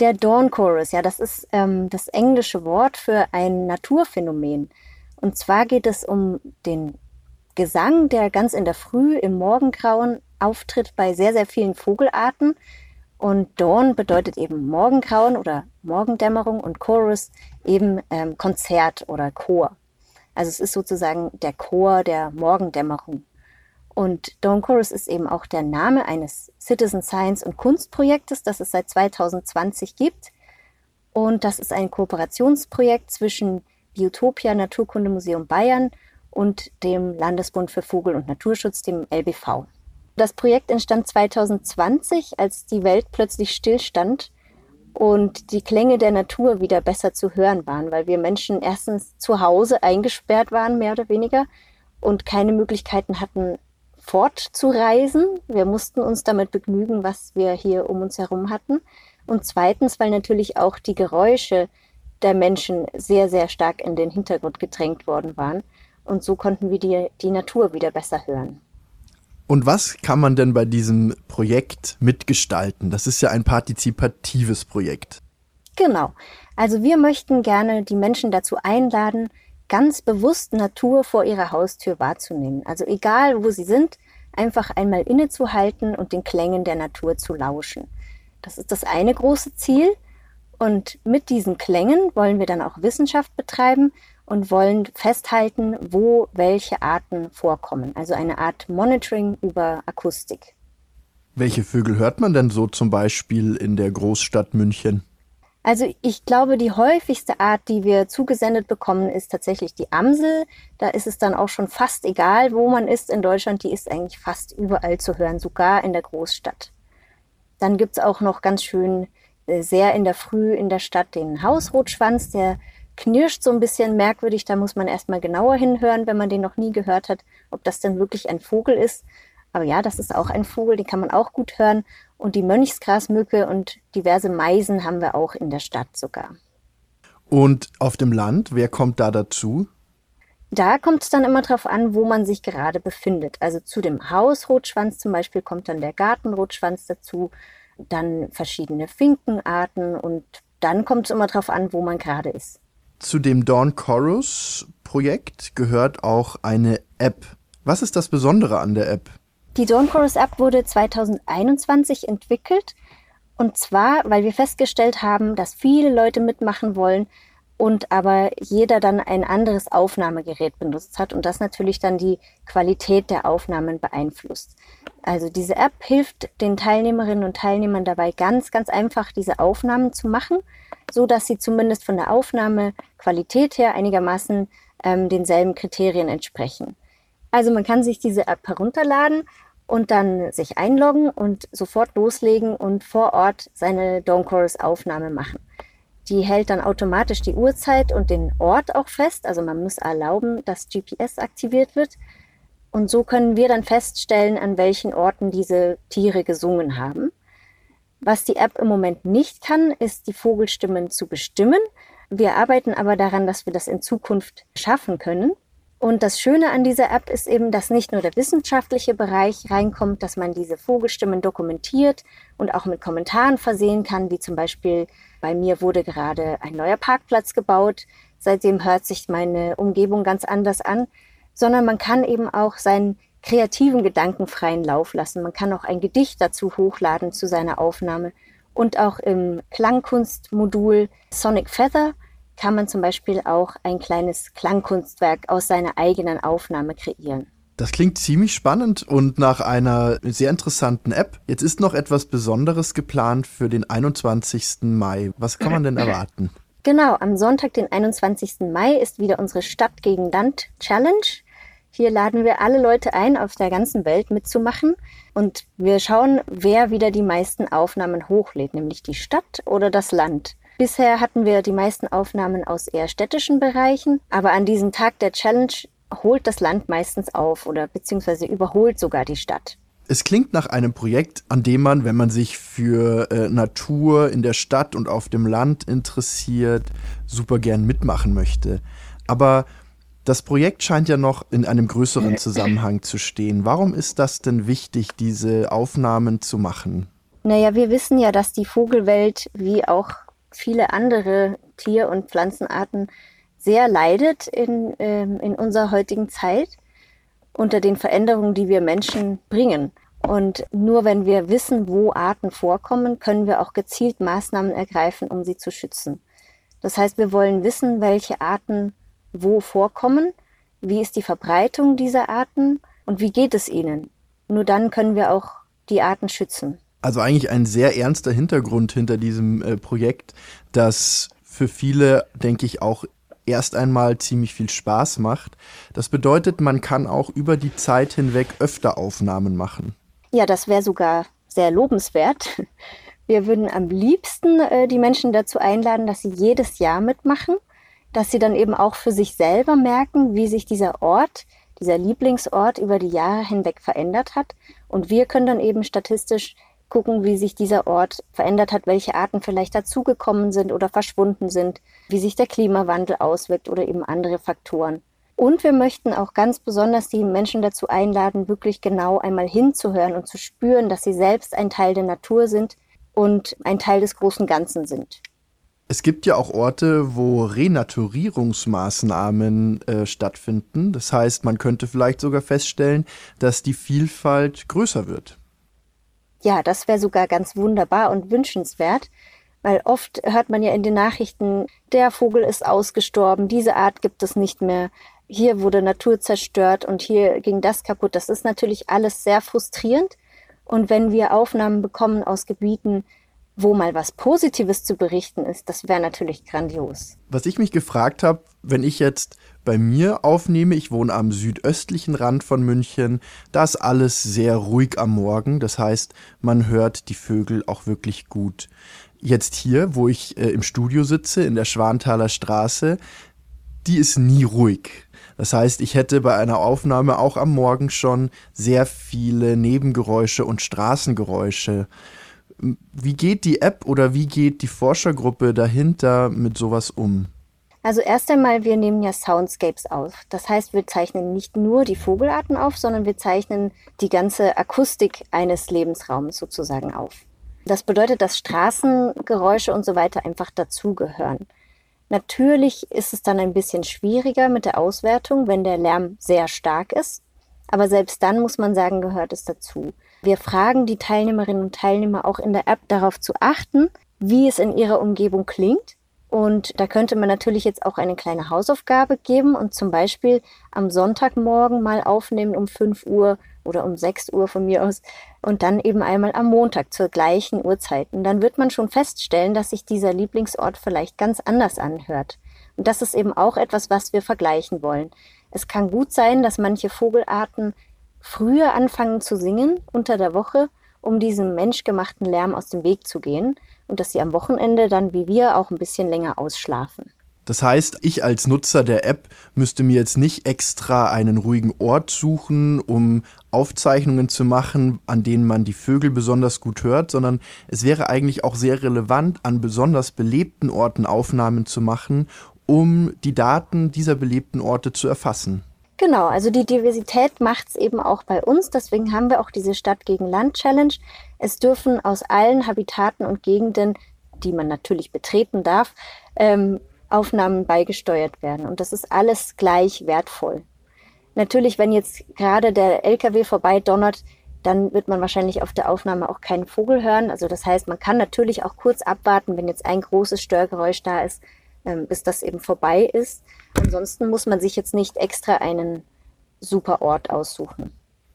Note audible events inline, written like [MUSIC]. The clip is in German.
Der Dawn Chorus, ja, das ist ähm, das englische Wort für ein Naturphänomen. Und zwar geht es um den Gesang, der ganz in der Früh im Morgengrauen auftritt bei sehr, sehr vielen Vogelarten. Und Dawn bedeutet eben Morgengrauen oder Morgendämmerung und Chorus eben ähm, Konzert oder Chor. Also es ist sozusagen der Chor der Morgendämmerung. Und Dawn Chorus ist eben auch der Name eines Citizen Science und Kunstprojektes, das es seit 2020 gibt. Und das ist ein Kooperationsprojekt zwischen Biotopia Naturkundemuseum Bayern und dem Landesbund für Vogel- und Naturschutz, dem LBV. Das Projekt entstand 2020, als die Welt plötzlich stillstand und die Klänge der Natur wieder besser zu hören waren, weil wir Menschen erstens zu Hause eingesperrt waren, mehr oder weniger, und keine Möglichkeiten hatten, fortzureisen. Wir mussten uns damit begnügen, was wir hier um uns herum hatten. Und zweitens, weil natürlich auch die Geräusche der Menschen sehr, sehr stark in den Hintergrund gedrängt worden waren. Und so konnten wir die, die Natur wieder besser hören. Und was kann man denn bei diesem Projekt mitgestalten? Das ist ja ein partizipatives Projekt. Genau. Also wir möchten gerne die Menschen dazu einladen, ganz bewusst Natur vor ihrer Haustür wahrzunehmen. Also egal, wo sie sind, einfach einmal innezuhalten und den Klängen der Natur zu lauschen. Das ist das eine große Ziel. Und mit diesen Klängen wollen wir dann auch Wissenschaft betreiben und wollen festhalten, wo welche Arten vorkommen. Also eine Art Monitoring über Akustik. Welche Vögel hört man denn so zum Beispiel in der Großstadt München? Also ich glaube, die häufigste Art, die wir zugesendet bekommen, ist tatsächlich die Amsel. Da ist es dann auch schon fast egal, wo man ist in Deutschland. Die ist eigentlich fast überall zu hören, sogar in der Großstadt. Dann gibt es auch noch ganz schön äh, sehr in der Früh in der Stadt den Hausrotschwanz, der knirscht so ein bisschen merkwürdig. Da muss man erstmal genauer hinhören, wenn man den noch nie gehört hat, ob das denn wirklich ein Vogel ist. Aber ja, das ist auch ein Vogel, den kann man auch gut hören. Und die Mönchsgrasmücke und diverse Meisen haben wir auch in der Stadt sogar. Und auf dem Land, wer kommt da dazu? Da kommt es dann immer darauf an, wo man sich gerade befindet. Also zu dem Hausrotschwanz zum Beispiel kommt dann der Gartenrotschwanz dazu, dann verschiedene Finkenarten und dann kommt es immer darauf an, wo man gerade ist. Zu dem Dawn Chorus Projekt gehört auch eine App. Was ist das Besondere an der App? Die Dawn Chorus App wurde 2021 entwickelt und zwar, weil wir festgestellt haben, dass viele Leute mitmachen wollen und aber jeder dann ein anderes Aufnahmegerät benutzt hat und das natürlich dann die Qualität der Aufnahmen beeinflusst. Also diese App hilft den Teilnehmerinnen und Teilnehmern dabei ganz, ganz einfach diese Aufnahmen zu machen, so dass sie zumindest von der Aufnahmequalität her einigermaßen ähm, denselben Kriterien entsprechen. Also man kann sich diese App herunterladen und dann sich einloggen und sofort loslegen und vor Ort seine Dawn Chorus Aufnahme machen. Die hält dann automatisch die Uhrzeit und den Ort auch fest. Also man muss erlauben, dass GPS aktiviert wird. Und so können wir dann feststellen, an welchen Orten diese Tiere gesungen haben. Was die App im Moment nicht kann, ist die Vogelstimmen zu bestimmen. Wir arbeiten aber daran, dass wir das in Zukunft schaffen können. Und das Schöne an dieser App ist eben, dass nicht nur der wissenschaftliche Bereich reinkommt, dass man diese Vogelstimmen dokumentiert und auch mit Kommentaren versehen kann, wie zum Beispiel bei mir wurde gerade ein neuer Parkplatz gebaut, seitdem hört sich meine Umgebung ganz anders an, sondern man kann eben auch seinen kreativen Gedanken freien Lauf lassen. Man kann auch ein Gedicht dazu hochladen zu seiner Aufnahme und auch im Klangkunstmodul Sonic Feather kann man zum Beispiel auch ein kleines Klangkunstwerk aus seiner eigenen Aufnahme kreieren. Das klingt ziemlich spannend und nach einer sehr interessanten App. Jetzt ist noch etwas Besonderes geplant für den 21. Mai. Was kann man denn [CLEARS THROAT] erwarten? Genau, am Sonntag, den 21. Mai, ist wieder unsere Stadt gegen Land Challenge. Hier laden wir alle Leute ein, auf der ganzen Welt mitzumachen. Und wir schauen, wer wieder die meisten Aufnahmen hochlädt, nämlich die Stadt oder das Land. Bisher hatten wir die meisten Aufnahmen aus eher städtischen Bereichen, aber an diesem Tag der Challenge holt das Land meistens auf oder beziehungsweise überholt sogar die Stadt. Es klingt nach einem Projekt, an dem man, wenn man sich für äh, Natur in der Stadt und auf dem Land interessiert, super gern mitmachen möchte. Aber das Projekt scheint ja noch in einem größeren [CLEARS THROAT] Zusammenhang zu stehen. Warum ist das denn wichtig, diese Aufnahmen zu machen? Naja, wir wissen ja, dass die Vogelwelt wie auch viele andere Tier- und Pflanzenarten sehr leidet in, ähm, in unserer heutigen Zeit unter den Veränderungen, die wir Menschen bringen. Und nur wenn wir wissen, wo Arten vorkommen, können wir auch gezielt Maßnahmen ergreifen, um sie zu schützen. Das heißt, wir wollen wissen, welche Arten wo vorkommen, wie ist die Verbreitung dieser Arten und wie geht es ihnen. Nur dann können wir auch die Arten schützen. Also eigentlich ein sehr ernster Hintergrund hinter diesem äh, Projekt, das für viele, denke ich, auch erst einmal ziemlich viel Spaß macht. Das bedeutet, man kann auch über die Zeit hinweg öfter Aufnahmen machen. Ja, das wäre sogar sehr lobenswert. [LAUGHS] Wir würden am liebsten äh, die Menschen dazu einladen, dass sie jedes Jahr mitmachen, dass sie dann eben auch für sich selber merken, wie sich dieser Ort, dieser Lieblingsort über die Jahre hinweg verändert hat. Und wir können dann eben statistisch gucken, wie sich dieser Ort verändert hat, welche Arten vielleicht dazugekommen sind oder verschwunden sind, wie sich der Klimawandel auswirkt oder eben andere Faktoren. Und wir möchten auch ganz besonders die Menschen dazu einladen, wirklich genau einmal hinzuhören und zu spüren, dass sie selbst ein Teil der Natur sind und ein Teil des großen Ganzen sind. Es gibt ja auch Orte, wo Renaturierungsmaßnahmen äh, stattfinden. Das heißt, man könnte vielleicht sogar feststellen, dass die Vielfalt größer wird. Ja, das wäre sogar ganz wunderbar und wünschenswert, weil oft hört man ja in den Nachrichten, der Vogel ist ausgestorben, diese Art gibt es nicht mehr hier wurde Natur zerstört und hier ging das kaputt. Das ist natürlich alles sehr frustrierend. Und wenn wir Aufnahmen bekommen aus Gebieten, wo mal was Positives zu berichten ist, das wäre natürlich grandios. Was ich mich gefragt habe, wenn ich jetzt bei mir aufnehme, ich wohne am südöstlichen Rand von München, da ist alles sehr ruhig am Morgen. Das heißt, man hört die Vögel auch wirklich gut. Jetzt hier, wo ich äh, im Studio sitze, in der Schwanthaler Straße, die ist nie ruhig. Das heißt, ich hätte bei einer Aufnahme auch am Morgen schon sehr viele Nebengeräusche und Straßengeräusche. Wie geht die App oder wie geht die Forschergruppe dahinter mit sowas um? Also erst einmal, wir nehmen ja Soundscapes auf. Das heißt, wir zeichnen nicht nur die Vogelarten auf, sondern wir zeichnen die ganze Akustik eines Lebensraums sozusagen auf. Das bedeutet, dass Straßengeräusche und so weiter einfach dazugehören. Natürlich ist es dann ein bisschen schwieriger mit der Auswertung, wenn der Lärm sehr stark ist. Aber selbst dann muss man sagen, gehört es dazu. Wir fragen die Teilnehmerinnen und Teilnehmer auch in der App darauf zu achten, wie es in ihrer Umgebung klingt und da könnte man natürlich jetzt auch eine kleine Hausaufgabe geben und zum Beispiel am Sonntagmorgen mal aufnehmen um 5 Uhr oder um 6 Uhr von mir aus und dann eben einmal am Montag zur gleichen Uhrzeit. Und dann wird man schon feststellen, dass sich dieser Lieblingsort vielleicht ganz anders anhört. Und das ist eben auch etwas, was wir vergleichen wollen. Es kann gut sein, dass manche Vogelarten früher anfangen zu singen unter der Woche, um diesem menschgemachten Lärm aus dem Weg zu gehen und dass sie am Wochenende dann wie wir auch ein bisschen länger ausschlafen. Das heißt, ich als Nutzer der App müsste mir jetzt nicht extra einen ruhigen Ort suchen, um Aufzeichnungen zu machen, an denen man die Vögel besonders gut hört, sondern es wäre eigentlich auch sehr relevant, an besonders belebten Orten Aufnahmen zu machen, um die Daten dieser belebten Orte zu erfassen. Genau, also die Diversität macht es eben auch bei uns. Deswegen haben wir auch diese Stadt gegen Land Challenge. Es dürfen aus allen Habitaten und Gegenden, die man natürlich betreten darf, ähm, Aufnahmen beigesteuert werden. Und das ist alles gleich wertvoll. Natürlich, wenn jetzt gerade der LKW vorbei donnert, dann wird man wahrscheinlich auf der Aufnahme auch keinen Vogel hören. Also das heißt, man kann natürlich auch kurz abwarten, wenn jetzt ein großes Störgeräusch da ist, bis das eben vorbei ist. Ansonsten muss man sich jetzt nicht extra einen super Ort aussuchen.